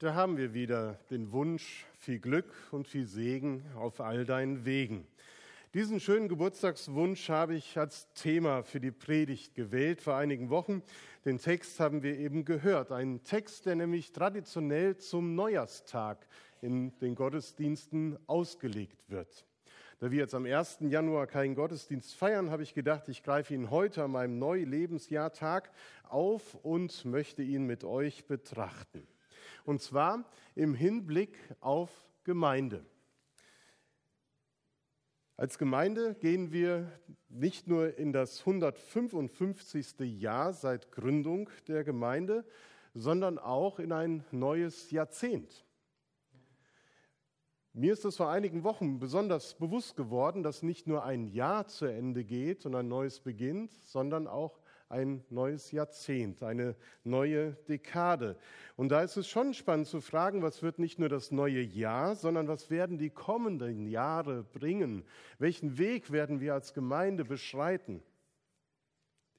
Da haben wir wieder den Wunsch, viel Glück und viel Segen auf all deinen Wegen. Diesen schönen Geburtstagswunsch habe ich als Thema für die Predigt gewählt vor einigen Wochen. Den Text haben wir eben gehört. Ein Text, der nämlich traditionell zum Neujahrstag in den Gottesdiensten ausgelegt wird. Da wir jetzt am 1. Januar keinen Gottesdienst feiern, habe ich gedacht, ich greife ihn heute an meinem Neulebensjahrtag auf und möchte ihn mit euch betrachten. Und zwar im Hinblick auf Gemeinde. Als Gemeinde gehen wir nicht nur in das 155. Jahr seit Gründung der Gemeinde, sondern auch in ein neues Jahrzehnt. Mir ist es vor einigen Wochen besonders bewusst geworden, dass nicht nur ein Jahr zu Ende geht und ein neues beginnt, sondern auch ein neues Jahrzehnt, eine neue Dekade. Und da ist es schon spannend zu fragen, was wird nicht nur das neue Jahr, sondern was werden die kommenden Jahre bringen? Welchen Weg werden wir als Gemeinde beschreiten?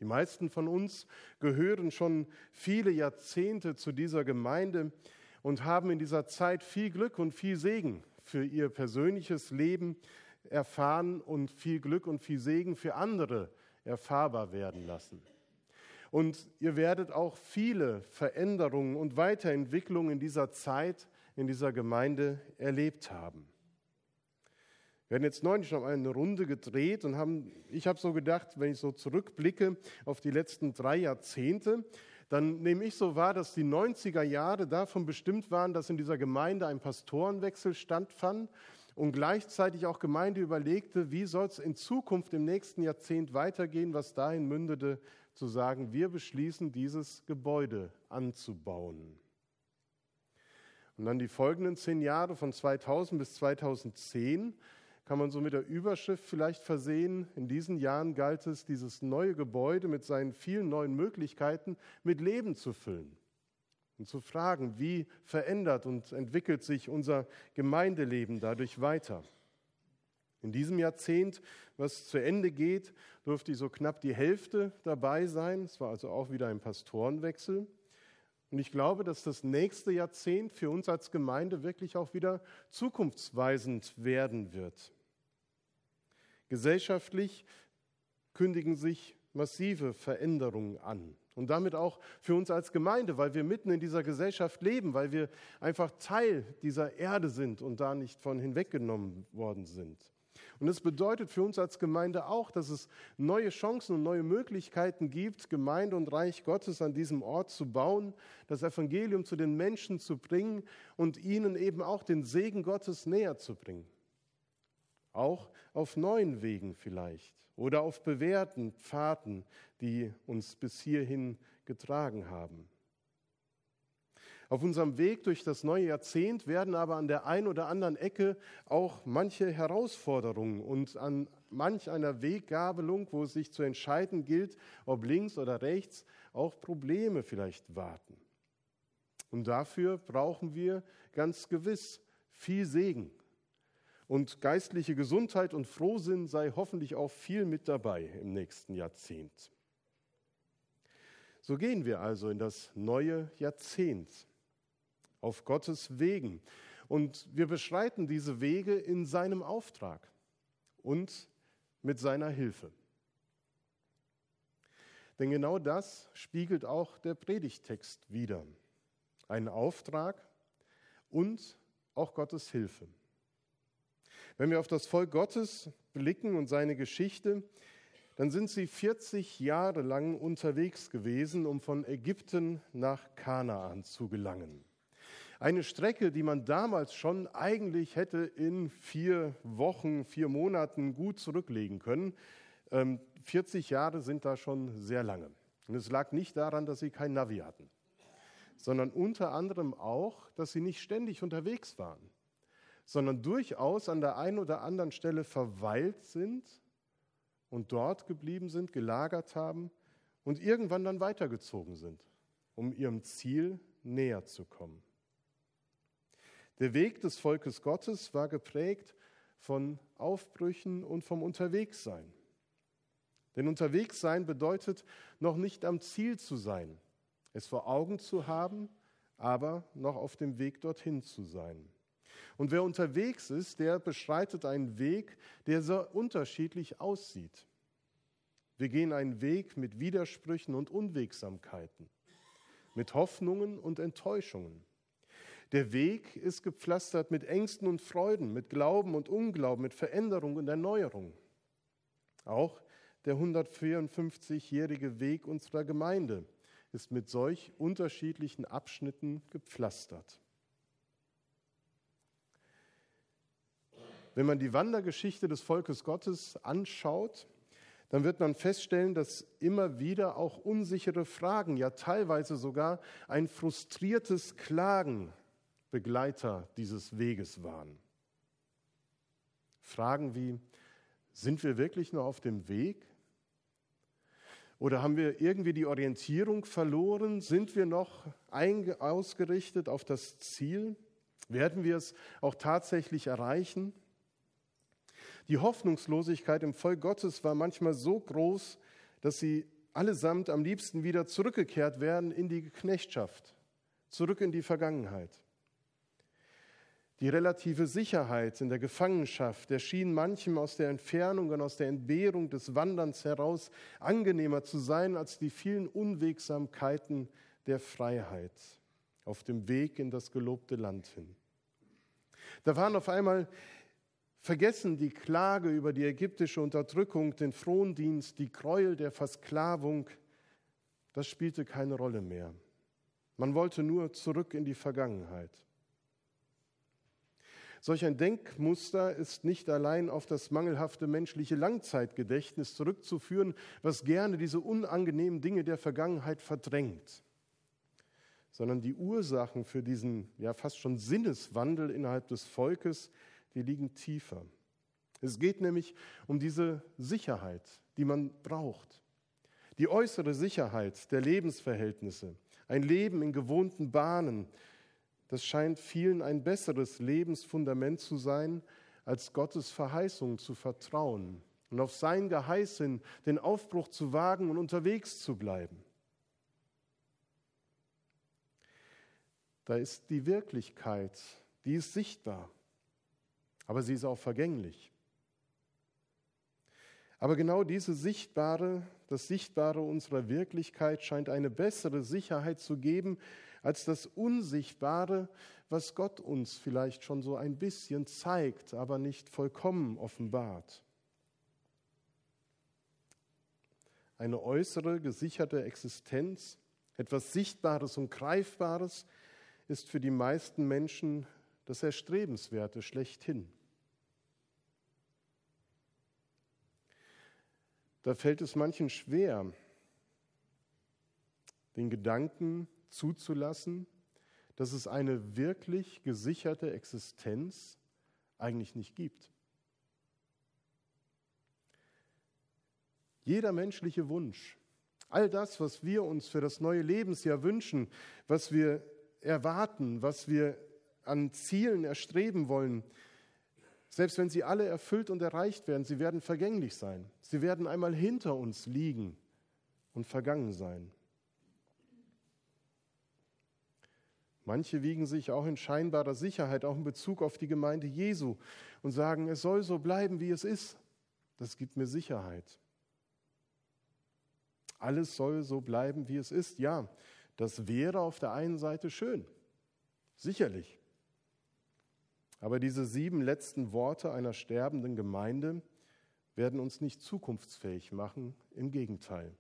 Die meisten von uns gehören schon viele Jahrzehnte zu dieser Gemeinde und haben in dieser Zeit viel Glück und viel Segen für ihr persönliches Leben erfahren und viel Glück und viel Segen für andere erfahrbar werden lassen. Und ihr werdet auch viele Veränderungen und Weiterentwicklungen in dieser Zeit, in dieser Gemeinde erlebt haben. Wir haben jetzt neulich noch eine Runde gedreht und haben, ich habe so gedacht, wenn ich so zurückblicke auf die letzten drei Jahrzehnte, dann nehme ich so wahr, dass die 90er Jahre davon bestimmt waren, dass in dieser Gemeinde ein Pastorenwechsel stattfand und gleichzeitig auch Gemeinde überlegte, wie soll es in Zukunft im nächsten Jahrzehnt weitergehen, was dahin mündete, zu sagen, wir beschließen, dieses Gebäude anzubauen. Und dann die folgenden zehn Jahre von 2000 bis 2010 kann man so mit der Überschrift vielleicht versehen, in diesen Jahren galt es, dieses neue Gebäude mit seinen vielen neuen Möglichkeiten mit Leben zu füllen und zu fragen, wie verändert und entwickelt sich unser Gemeindeleben dadurch weiter. In diesem Jahrzehnt, was zu Ende geht, durfte so knapp die Hälfte dabei sein. Es war also auch wieder ein Pastorenwechsel. Und ich glaube, dass das nächste Jahrzehnt für uns als Gemeinde wirklich auch wieder zukunftsweisend werden wird. Gesellschaftlich kündigen sich massive Veränderungen an. Und damit auch für uns als Gemeinde, weil wir mitten in dieser Gesellschaft leben, weil wir einfach Teil dieser Erde sind und da nicht von hinweggenommen worden sind. Und es bedeutet für uns als Gemeinde auch, dass es neue Chancen und neue Möglichkeiten gibt, Gemeinde und Reich Gottes an diesem Ort zu bauen, das Evangelium zu den Menschen zu bringen und ihnen eben auch den Segen Gottes näher zu bringen. Auch auf neuen Wegen vielleicht oder auf bewährten Pfaden, die uns bis hierhin getragen haben. Auf unserem Weg durch das neue Jahrzehnt werden aber an der einen oder anderen Ecke auch manche Herausforderungen und an manch einer Weggabelung, wo es sich zu entscheiden gilt, ob links oder rechts, auch Probleme vielleicht warten. Und dafür brauchen wir ganz gewiss viel Segen. Und geistliche Gesundheit und Frohsinn sei hoffentlich auch viel mit dabei im nächsten Jahrzehnt. So gehen wir also in das neue Jahrzehnt auf Gottes Wegen. Und wir beschreiten diese Wege in seinem Auftrag und mit seiner Hilfe. Denn genau das spiegelt auch der Predigtext wider. Ein Auftrag und auch Gottes Hilfe. Wenn wir auf das Volk Gottes blicken und seine Geschichte, dann sind sie 40 Jahre lang unterwegs gewesen, um von Ägypten nach Kanaan zu gelangen. Eine Strecke, die man damals schon eigentlich hätte in vier Wochen, vier Monaten gut zurücklegen können. 40 ähm, Jahre sind da schon sehr lange. Und es lag nicht daran, dass sie kein Navi hatten, sondern unter anderem auch, dass sie nicht ständig unterwegs waren, sondern durchaus an der einen oder anderen Stelle verweilt sind und dort geblieben sind, gelagert haben und irgendwann dann weitergezogen sind, um ihrem Ziel näher zu kommen. Der Weg des Volkes Gottes war geprägt von Aufbrüchen und vom Unterwegssein. Denn Unterwegssein bedeutet noch nicht am Ziel zu sein, es vor Augen zu haben, aber noch auf dem Weg dorthin zu sein. Und wer unterwegs ist, der beschreitet einen Weg, der so unterschiedlich aussieht. Wir gehen einen Weg mit Widersprüchen und Unwegsamkeiten, mit Hoffnungen und Enttäuschungen. Der Weg ist gepflastert mit Ängsten und Freuden, mit Glauben und Unglauben, mit Veränderung und Erneuerung. Auch der 154-jährige Weg unserer Gemeinde ist mit solch unterschiedlichen Abschnitten gepflastert. Wenn man die Wandergeschichte des Volkes Gottes anschaut, dann wird man feststellen, dass immer wieder auch unsichere Fragen, ja teilweise sogar ein frustriertes Klagen Begleiter dieses Weges waren. Fragen wie, sind wir wirklich noch auf dem Weg? Oder haben wir irgendwie die Orientierung verloren? Sind wir noch ausgerichtet auf das Ziel? Werden wir es auch tatsächlich erreichen? Die Hoffnungslosigkeit im Volk Gottes war manchmal so groß, dass sie allesamt am liebsten wieder zurückgekehrt werden in die Knechtschaft, zurück in die Vergangenheit. Die relative Sicherheit in der Gefangenschaft erschien manchem aus der Entfernung und aus der Entbehrung des Wanderns heraus angenehmer zu sein als die vielen Unwegsamkeiten der Freiheit auf dem Weg in das gelobte Land hin. Da waren auf einmal vergessen die Klage über die ägyptische Unterdrückung, den Frondienst, die Gräuel der Versklavung. Das spielte keine Rolle mehr. Man wollte nur zurück in die Vergangenheit. Solch ein Denkmuster ist nicht allein auf das mangelhafte menschliche Langzeitgedächtnis zurückzuführen, was gerne diese unangenehmen Dinge der Vergangenheit verdrängt, sondern die Ursachen für diesen ja fast schon Sinneswandel innerhalb des Volkes, die liegen tiefer. Es geht nämlich um diese Sicherheit, die man braucht. Die äußere Sicherheit der Lebensverhältnisse, ein Leben in gewohnten Bahnen, das scheint vielen ein besseres Lebensfundament zu sein, als Gottes Verheißung zu vertrauen und auf sein Geheiß hin den Aufbruch zu wagen und unterwegs zu bleiben. Da ist die Wirklichkeit, die ist sichtbar, aber sie ist auch vergänglich. Aber genau diese sichtbare, das Sichtbare unserer Wirklichkeit scheint eine bessere Sicherheit zu geben als das Unsichtbare, was Gott uns vielleicht schon so ein bisschen zeigt, aber nicht vollkommen offenbart. Eine äußere, gesicherte Existenz, etwas Sichtbares und Greifbares, ist für die meisten Menschen das Erstrebenswerte schlechthin. Da fällt es manchen schwer, den Gedanken zuzulassen, dass es eine wirklich gesicherte Existenz eigentlich nicht gibt. Jeder menschliche Wunsch, all das, was wir uns für das neue Lebensjahr wünschen, was wir erwarten, was wir an Zielen erstreben wollen, selbst wenn sie alle erfüllt und erreicht werden, sie werden vergänglich sein. Sie werden einmal hinter uns liegen und vergangen sein. Manche wiegen sich auch in scheinbarer Sicherheit, auch in Bezug auf die Gemeinde Jesu und sagen, es soll so bleiben, wie es ist. Das gibt mir Sicherheit. Alles soll so bleiben, wie es ist. Ja, das wäre auf der einen Seite schön, sicherlich. Aber diese sieben letzten Worte einer sterbenden Gemeinde werden uns nicht zukunftsfähig machen, im Gegenteil.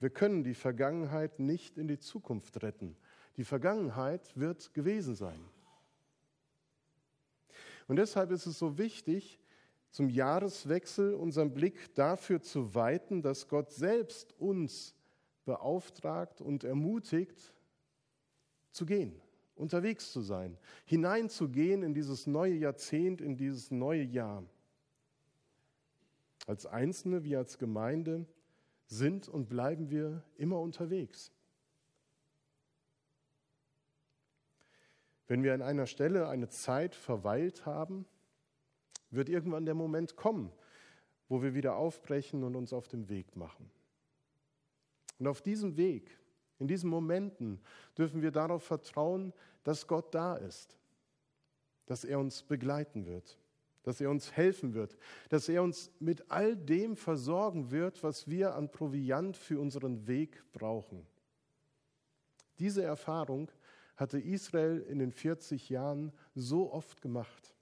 Wir können die Vergangenheit nicht in die Zukunft retten. Die Vergangenheit wird gewesen sein. Und deshalb ist es so wichtig, zum Jahreswechsel unseren Blick dafür zu weiten, dass Gott selbst uns beauftragt und ermutigt, zu gehen, unterwegs zu sein, hineinzugehen in dieses neue Jahrzehnt, in dieses neue Jahr. Als Einzelne wie als Gemeinde sind und bleiben wir immer unterwegs. Wenn wir an einer Stelle eine Zeit verweilt haben, wird irgendwann der Moment kommen, wo wir wieder aufbrechen und uns auf den Weg machen. Und auf diesem Weg In diesen Momenten dürfen wir darauf vertrauen, dass Gott da ist, dass er uns begleiten wird, dass er uns helfen wird, dass er uns mit all dem versorgen wird, was wir an Proviant für unseren Weg brauchen. Diese Erfahrung hatte Israel in den 40 Jahren so oft gemacht.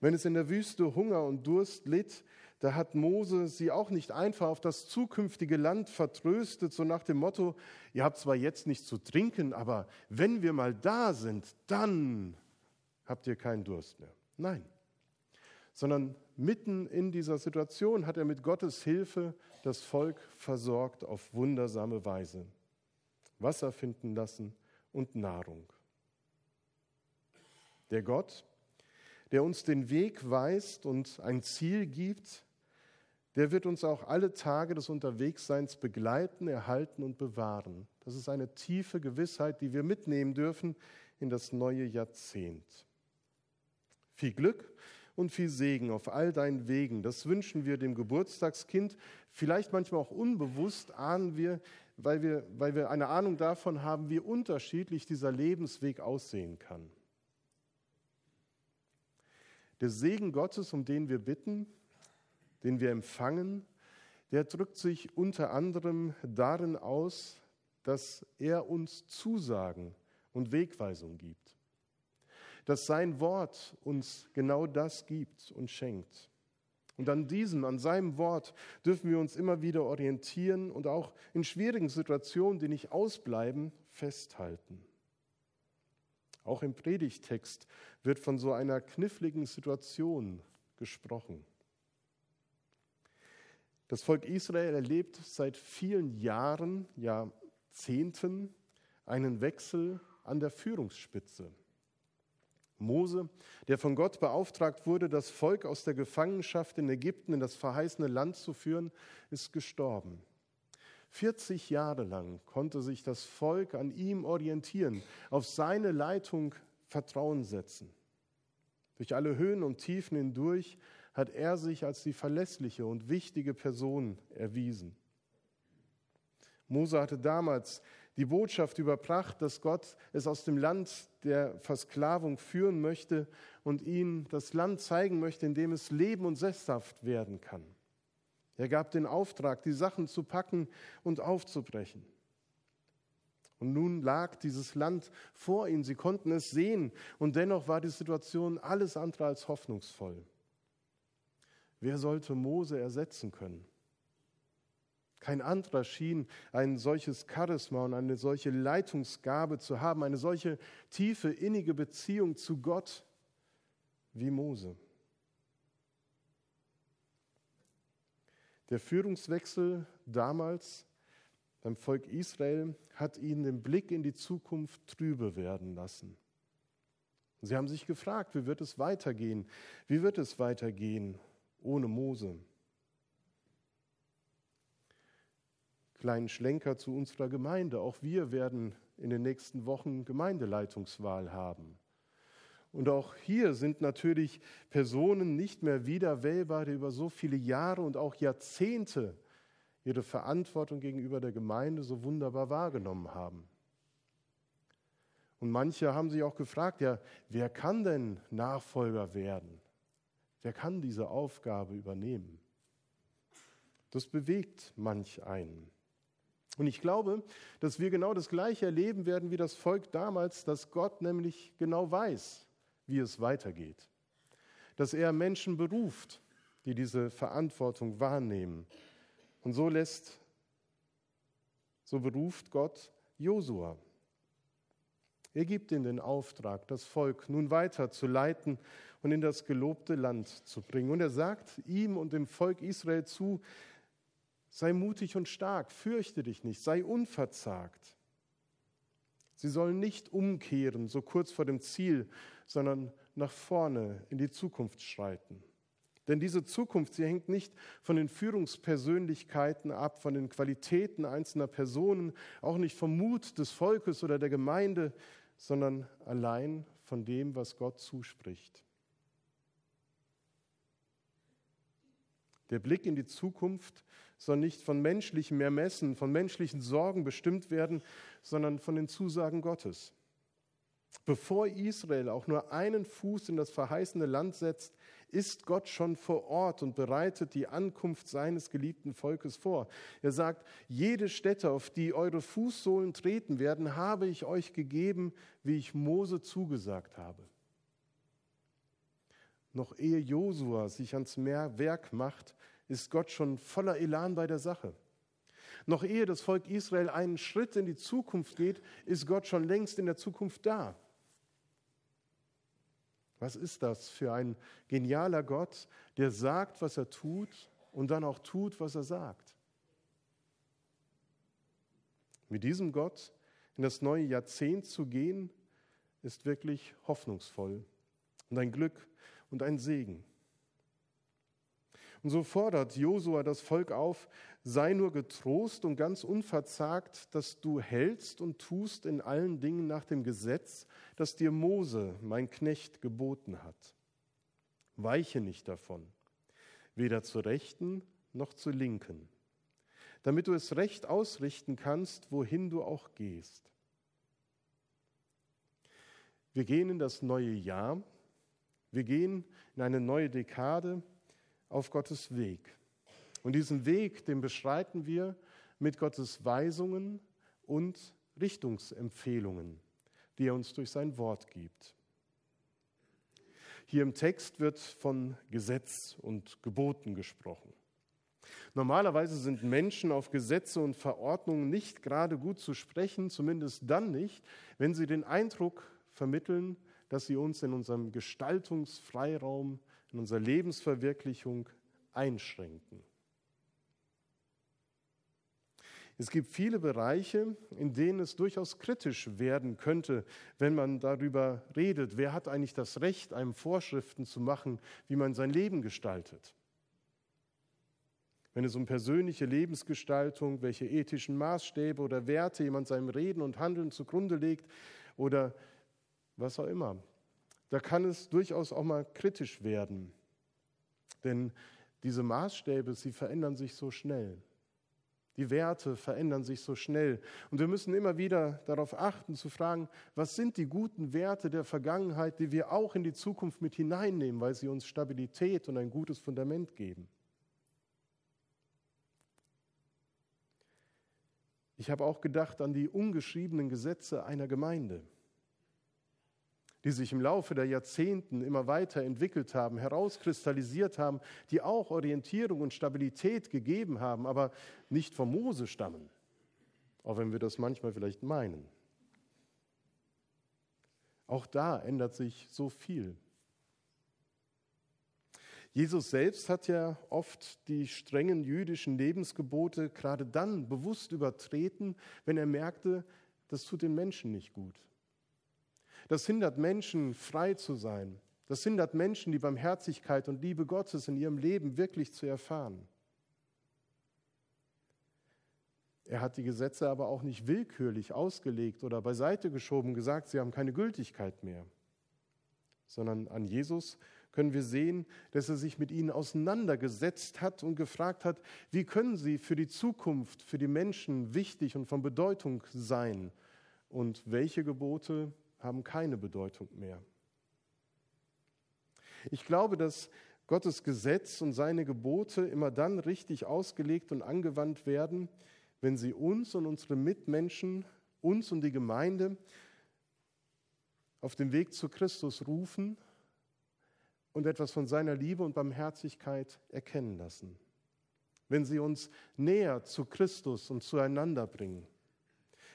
Wenn es in der Wüste Hunger und Durst litt, da hat Mose sie auch nicht einfach auf das zukünftige Land vertröstet, so nach dem Motto, ihr habt zwar jetzt nichts zu trinken, aber wenn wir mal da sind, dann habt ihr keinen Durst mehr. Nein, sondern mitten in dieser Situation hat er mit Gottes Hilfe das Volk versorgt auf wundersame Weise. Wasser finden lassen und Nahrung. Der Gott, der uns den Weg weist und ein Ziel gibt, der wird uns auch alle Tage des Unterwegsseins begleiten, erhalten und bewahren. Das ist eine tiefe Gewissheit, die wir mitnehmen dürfen in das neue Jahrzehnt. Viel Glück und viel Segen auf all deinen Wegen. Das wünschen wir dem Geburtstagskind. Vielleicht manchmal auch unbewusst ahnen wir, weil wir, weil wir eine Ahnung davon haben, wie unterschiedlich dieser Lebensweg aussehen kann. Der Segen Gottes, um den wir bitten, den wir empfangen, der drückt sich unter anderem darin aus, dass er uns Zusagen und Wegweisung gibt. Dass sein Wort uns genau das gibt und schenkt. Und an diesem, an seinem Wort dürfen wir uns immer wieder orientieren und auch in schwierigen Situationen, die nicht ausbleiben, festhalten. Auch im Predigtext wird von so einer kniffligen Situation gesprochen. Das Volk Israel erlebt seit vielen Jahren, Jahrzehnten einen Wechsel an der Führungsspitze. Mose, der von Gott beauftragt wurde, das Volk aus der Gefangenschaft in Ägypten in das verheißene Land zu führen, ist gestorben. 40 Jahre lang konnte sich das Volk an ihm orientieren, auf seine Leitung Vertrauen setzen. Durch alle Höhen und Tiefen hindurch hat er sich als die verlässliche und wichtige Person erwiesen. Mose hatte damals die Botschaft überbracht, dass Gott es aus dem Land der Versklavung führen möchte und ihnen das Land zeigen möchte, in dem es leben und sesshaft werden kann. Er gab den Auftrag, die Sachen zu packen und aufzubrechen. Und nun lag dieses Land vor ihnen, sie konnten es sehen und dennoch war die Situation alles andere als hoffnungsvoll. Wer sollte Mose ersetzen können? Kein anderer schien ein solches Charisma und eine solche Leitungsgabe zu haben, eine solche tiefe, innige Beziehung zu Gott wie Mose. Der Führungswechsel damals beim Volk Israel hat ihnen den Blick in die Zukunft trübe werden lassen. Sie haben sich gefragt, wie wird es weitergehen? Wie wird es weitergehen ohne Mose? Kleinen Schlenker zu unserer Gemeinde. Auch wir werden in den nächsten Wochen Gemeindeleitungswahl haben. Und auch hier sind natürlich Personen nicht mehr wiederwählbar, die über so viele Jahre und auch Jahrzehnte ihre Verantwortung gegenüber der Gemeinde so wunderbar wahrgenommen haben. Und manche haben sich auch gefragt, ja, wer kann denn Nachfolger werden? Wer kann diese Aufgabe übernehmen? Das bewegt manch einen. Und ich glaube, dass wir genau das Gleiche erleben werden wie das Volk damals, dass Gott nämlich genau weiß, wie es weitergeht. Dass er Menschen beruft, die diese Verantwortung wahrnehmen. Und so lässt, so beruft Gott Josua. Er gibt ihm den Auftrag, das Volk nun weiter zu leiten und in das gelobte Land zu bringen. Und er sagt ihm und dem Volk Israel zu, sei mutig und stark, fürchte dich nicht, sei unverzagt. Sie sollen nicht umkehren, so kurz vor dem Ziel, sondern nach vorne in die Zukunft schreiten. Denn diese Zukunft, sie hängt nicht von den Führungspersönlichkeiten ab, von den Qualitäten einzelner Personen, auch nicht vom Mut des Volkes oder der Gemeinde, sondern allein von dem, was Gott zuspricht. Der Blick in die Zukunft soll nicht von menschlichem Ermessen, von menschlichen Sorgen bestimmt werden, sondern von den Zusagen Gottes. Bevor Israel auch nur einen Fuß in das verheißene Land setzt, ist Gott schon vor Ort und bereitet die Ankunft seines geliebten Volkes vor. Er sagt, jede Stätte, auf die eure Fußsohlen treten werden, habe ich euch gegeben, wie ich Mose zugesagt habe. Noch ehe Josua sich ans Meer Werk macht, ist Gott schon voller Elan bei der Sache. Noch ehe das Volk Israel einen Schritt in die Zukunft geht, ist Gott schon längst in der Zukunft da. Was ist das für ein genialer Gott, der sagt, was er tut und dann auch tut, was er sagt? Mit diesem Gott in das neue Jahrzehnt zu gehen, ist wirklich hoffnungsvoll und ein Glück und ein Segen. Und so fordert Josua das Volk auf, sei nur getrost und ganz unverzagt, dass du hältst und tust in allen Dingen nach dem Gesetz, das dir Mose, mein Knecht, geboten hat. Weiche nicht davon, weder zur Rechten noch zur Linken, damit du es recht ausrichten kannst, wohin du auch gehst. Wir gehen in das neue Jahr, wir gehen in eine neue Dekade, auf Gottes Weg. Und diesen Weg, den beschreiten wir mit Gottes Weisungen und Richtungsempfehlungen, die er uns durch sein Wort gibt. Hier im Text wird von Gesetz und Geboten gesprochen. Normalerweise sind Menschen auf Gesetze und Verordnungen nicht gerade gut zu sprechen, zumindest dann nicht, wenn sie den Eindruck vermitteln, dass sie uns in unserem Gestaltungsfreiraum in unserer Lebensverwirklichung einschränken. Es gibt viele Bereiche, in denen es durchaus kritisch werden könnte, wenn man darüber redet, wer hat eigentlich das Recht, einem Vorschriften zu machen, wie man sein Leben gestaltet. Wenn es um persönliche Lebensgestaltung, welche ethischen Maßstäbe oder Werte jemand seinem Reden und Handeln zugrunde legt oder was auch immer da kann es durchaus auch mal kritisch werden. Denn diese Maßstäbe, sie verändern sich so schnell. Die Werte verändern sich so schnell. Und wir müssen immer wieder darauf achten, zu fragen, was sind die guten Werte der Vergangenheit, die wir auch in die Zukunft mit hineinnehmen, weil sie uns Stabilität und ein gutes Fundament geben. Ich habe auch gedacht an die ungeschriebenen Gesetze einer Gemeinde die sich im Laufe der Jahrzehnten immer weiter entwickelt haben, herauskristallisiert haben, die auch Orientierung und Stabilität gegeben haben, aber nicht vom Mose stammen, auch wenn wir das manchmal vielleicht meinen. Auch da ändert sich so viel. Jesus selbst hat ja oft die strengen jüdischen Lebensgebote gerade dann bewusst übertreten, wenn er merkte, das tut den Menschen nicht gut. Das hindert Menschen, frei zu sein. Das hindert Menschen, die Barmherzigkeit und Liebe Gottes in ihrem Leben wirklich zu erfahren. Er hat die Gesetze aber auch nicht willkürlich ausgelegt oder beiseite geschoben, gesagt, sie haben keine Gültigkeit mehr, sondern an Jesus können wir sehen, dass er sich mit ihnen auseinandergesetzt hat und gefragt hat, wie können sie für die Zukunft, für die Menschen wichtig und von Bedeutung sein und welche Gebote haben keine Bedeutung mehr. Ich glaube, dass Gottes Gesetz und seine Gebote immer dann richtig ausgelegt und angewandt werden, wenn sie uns und unsere Mitmenschen, uns und die Gemeinde auf dem Weg zu Christus rufen und etwas von seiner Liebe und Barmherzigkeit erkennen lassen. Wenn sie uns näher zu Christus und zueinander bringen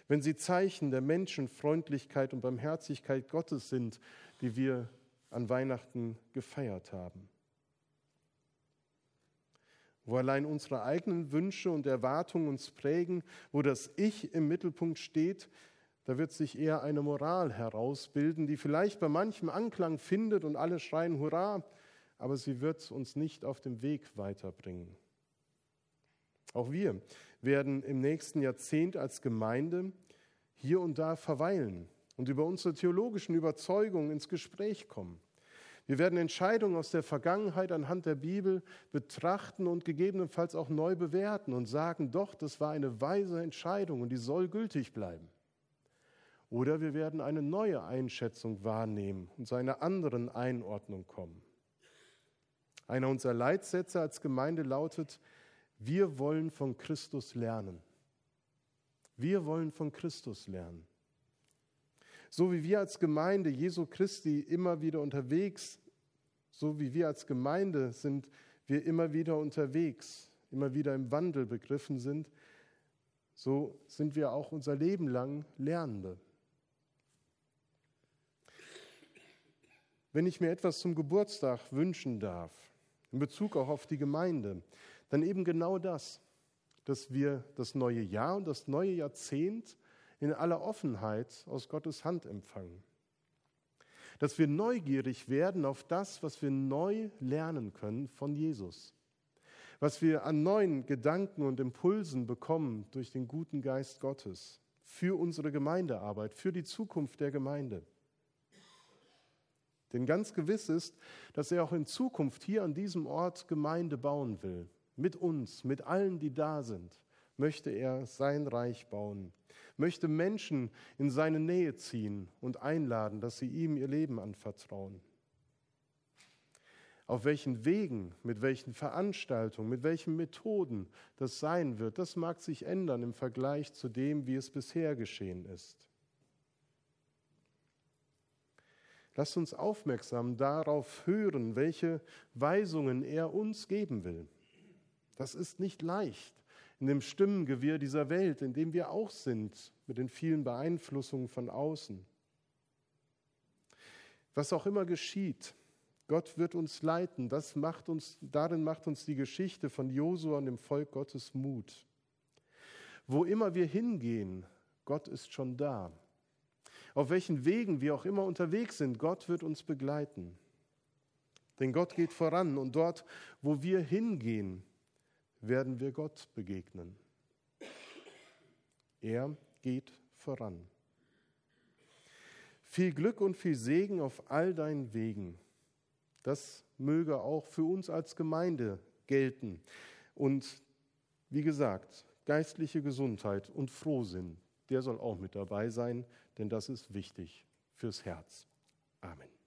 wenn sie Zeichen der Menschenfreundlichkeit und Barmherzigkeit Gottes sind, die wir an Weihnachten gefeiert haben. Wo allein unsere eigenen Wünsche und Erwartungen uns prägen, wo das Ich im Mittelpunkt steht, da wird sich eher eine Moral herausbilden, die vielleicht bei manchem Anklang findet und alle schreien Hurra, aber sie wird uns nicht auf dem Weg weiterbringen. Auch wir werden im nächsten Jahrzehnt als Gemeinde hier und da verweilen und über unsere theologischen Überzeugungen ins Gespräch kommen. Wir werden Entscheidungen aus der Vergangenheit anhand der Bibel betrachten und gegebenenfalls auch neu bewerten und sagen, doch, das war eine weise Entscheidung und die soll gültig bleiben. Oder wir werden eine neue Einschätzung wahrnehmen und zu einer anderen Einordnung kommen. Einer unserer Leitsätze als Gemeinde lautet, wir wollen von Christus lernen. Wir wollen von Christus lernen. So wie wir als Gemeinde Jesu Christi immer wieder unterwegs, so wie wir als Gemeinde sind wir immer wieder unterwegs, immer wieder im Wandel begriffen sind, so sind wir auch unser Leben lang Lernende. Wenn ich mir etwas zum Geburtstag wünschen darf, in Bezug auch auf die Gemeinde, dann eben genau das, dass wir das neue Jahr und das neue Jahrzehnt in aller Offenheit aus Gottes Hand empfangen. Dass wir neugierig werden auf das, was wir neu lernen können von Jesus. Was wir an neuen Gedanken und Impulsen bekommen durch den guten Geist Gottes für unsere Gemeindearbeit, für die Zukunft der Gemeinde. Denn ganz gewiss ist, dass er auch in Zukunft hier an diesem Ort Gemeinde bauen will. Mit uns, mit allen, die da sind, möchte er sein Reich bauen, möchte Menschen in seine Nähe ziehen und einladen, dass sie ihm ihr Leben anvertrauen. Auf welchen Wegen, mit welchen Veranstaltungen, mit welchen Methoden das sein wird, das mag sich ändern im Vergleich zu dem, wie es bisher geschehen ist. Lasst uns aufmerksam darauf hören, welche Weisungen er uns geben will. Das ist nicht leicht in dem Stimmengewirr dieser Welt, in dem wir auch sind, mit den vielen Beeinflussungen von außen. Was auch immer geschieht, Gott wird uns leiten. Das macht uns, darin macht uns die Geschichte von Josua und dem Volk Gottes Mut. Wo immer wir hingehen, Gott ist schon da. Auf welchen Wegen wir auch immer unterwegs sind, Gott wird uns begleiten. Denn Gott geht voran und dort, wo wir hingehen, werden wir Gott begegnen. Er geht voran. Viel Glück und viel Segen auf all deinen Wegen. Das möge auch für uns als Gemeinde gelten. Und wie gesagt, geistliche Gesundheit und Frohsinn, der soll auch mit dabei sein denn das ist wichtig fürs Herz. Amen.